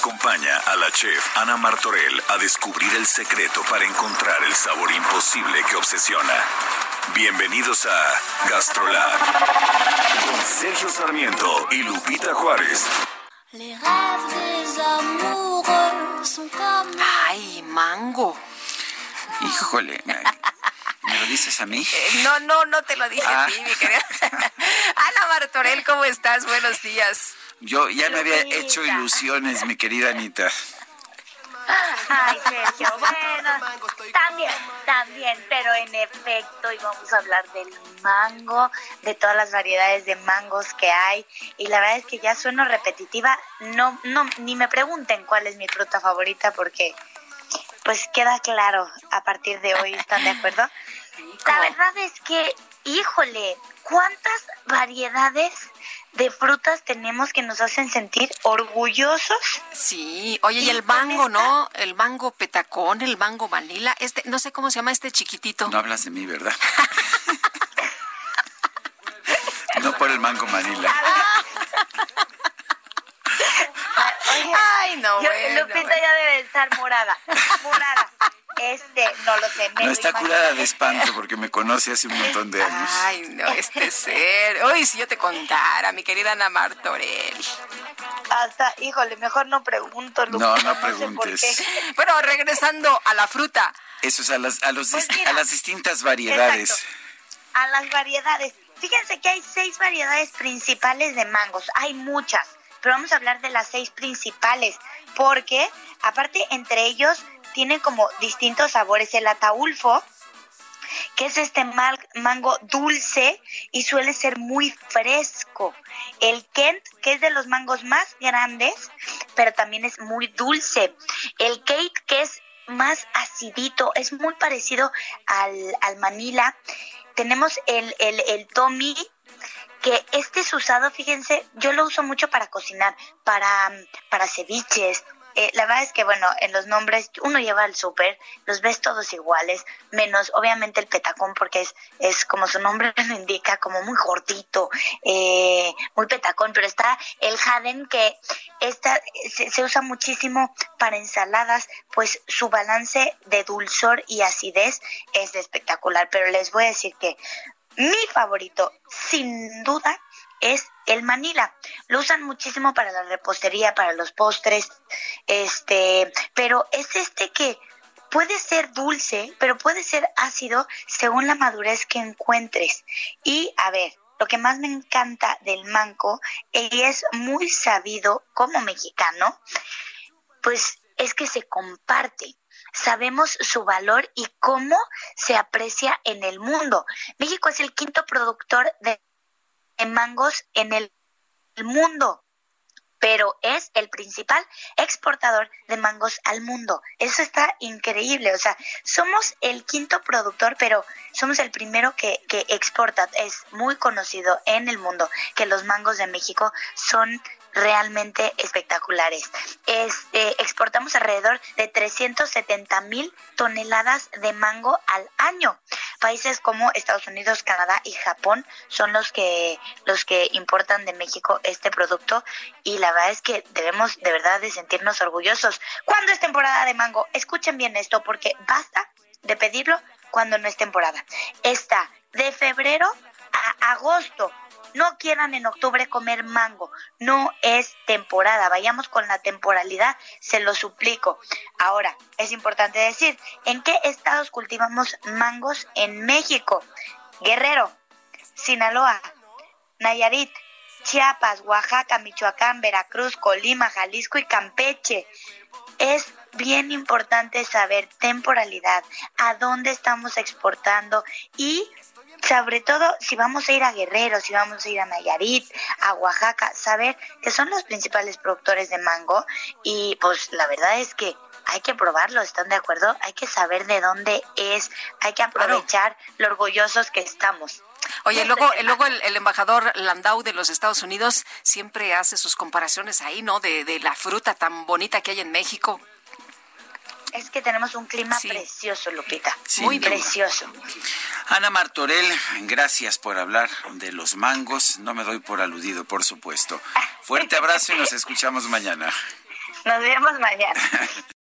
Acompaña a la chef Ana Martorell a descubrir el secreto para encontrar el sabor imposible que obsesiona. Bienvenidos a Gastrolab con Sergio Sarmiento y Lupita Juárez. Ay, mango. Híjole, ¿me lo dices a mí? Eh, no, no, no te lo dije a Ah. ti, mi querida. Ana Martorell, ¿cómo estás? Buenos días. Yo ya me había hecho ilusiones, mi querida Anita. Ay, Sergio, bueno, también, también, pero en efecto íbamos a hablar del mango, de todas las variedades de mangos que hay, y la verdad es que ya sueno repetitiva, no, no, ni me pregunten cuál es mi fruta favorita porque, pues queda claro a partir de hoy, ¿están de acuerdo? La verdad es que, híjole, ¿cuántas variedades de frutas tenemos que nos hacen sentir orgullosos? Sí, oye, y ¿Y el mango, esta? ¿no? El mango petacón, el mango vanilla, este, no sé cómo se llama este chiquitito. No hablas de mí, ¿verdad? No por el mango Manila. Oye, Ay, no, Yo- bueno, Lupita bueno. ya debe estar morada. Morada. Este, no lo sé. me No lo está imagino. curada de espanto porque me conoce hace un montón de años. Ay, no, este ser. Uy, si yo te contara, mi querida Ana Martorell. Hasta, híjole, mejor no pregunto, Lupita. No, no sé por preguntes. qué. Bueno, regresando a la fruta. Eso es a las, a los Pues mira. a las distintas variedades. Exacto. A las variedades. Fíjense que hay seis variedades principales de mangos. Hay muchas, pero vamos a hablar de las seis principales, porque aparte entre ellos tienen como distintos sabores. El ataulfo, que es este mango dulce y suele ser muy fresco. El Kent, que es de los mangos más grandes, pero también es muy dulce. El Kate, que es más acidito, es muy parecido al, al Manila. Tenemos el, el, el Tommy, que este es usado, fíjense, yo lo uso mucho para cocinar, para, para ceviches. Eh, la verdad es que, bueno, en los nombres uno lleva al súper, los ves todos iguales, menos obviamente el petacón, porque es, es como su nombre lo indica, como muy gordito, eh, muy petacón, pero está el jaden que esta, se, se usa muchísimo para ensaladas, pues su balance de dulzor y acidez es espectacular, pero les voy a decir que mi favorito, sin duda, es el Manila. Lo usan muchísimo para la repostería, para los postres, este, pero es este que puede ser dulce, pero puede ser ácido según la madurez que encuentres. Y a ver, lo que más me encanta del mango y es muy sabido como mexicano, pues es que se comparte. Sabemos su valor y cómo se aprecia en el mundo. México es el quinto productor de, de mangos en el mundo, pero es el principal exportador de mangos al mundo. Eso está increíble. O sea, somos el quinto productor, pero somos el primero que, que exporta. Es muy conocido en el mundo que los mangos de México son realmente espectaculares. Este, exportamos alrededor de 370 mil toneladas de mango al año. Países como Estados Unidos, Canadá y Japón son los que los que importan de México este producto y la verdad es que debemos de verdad de sentirnos orgullosos. ¿Cuándo es temporada de mango? Escuchen bien esto porque basta de pedirlo cuando no es temporada. Está de febrero a agosto. No quieran en octubre comer mango, no es temporada, vayamos con la temporalidad, se lo suplico. Ahora, es importante decir, ¿en qué estados cultivamos mangos en México? Guerrero, Sinaloa, Nayarit, Chiapas, Oaxaca, Michoacán, Veracruz, Colima, Jalisco y Campeche. Es bien importante saber temporalidad, a dónde estamos exportando y sobre todo si vamos a ir a Guerrero, si vamos a ir a Nayarit, a Oaxaca, saber que son los principales productores de mango y pues la verdad es que hay que probarlo, ¿están de acuerdo? Hay que saber de dónde es, hay que aprovechar lo orgullosos que estamos. Oye, luego, luego el, embajador Landau de los Estados Unidos siempre hace sus comparaciones ahí, ¿no? De, de la fruta tan bonita que hay en México. Es que tenemos un clima precioso, Lupita. Muy precioso. Ana Martorell, gracias por hablar de los mangos. No me doy por aludido, por supuesto. Fuerte abrazo y nos escuchamos mañana. Nos vemos mañana.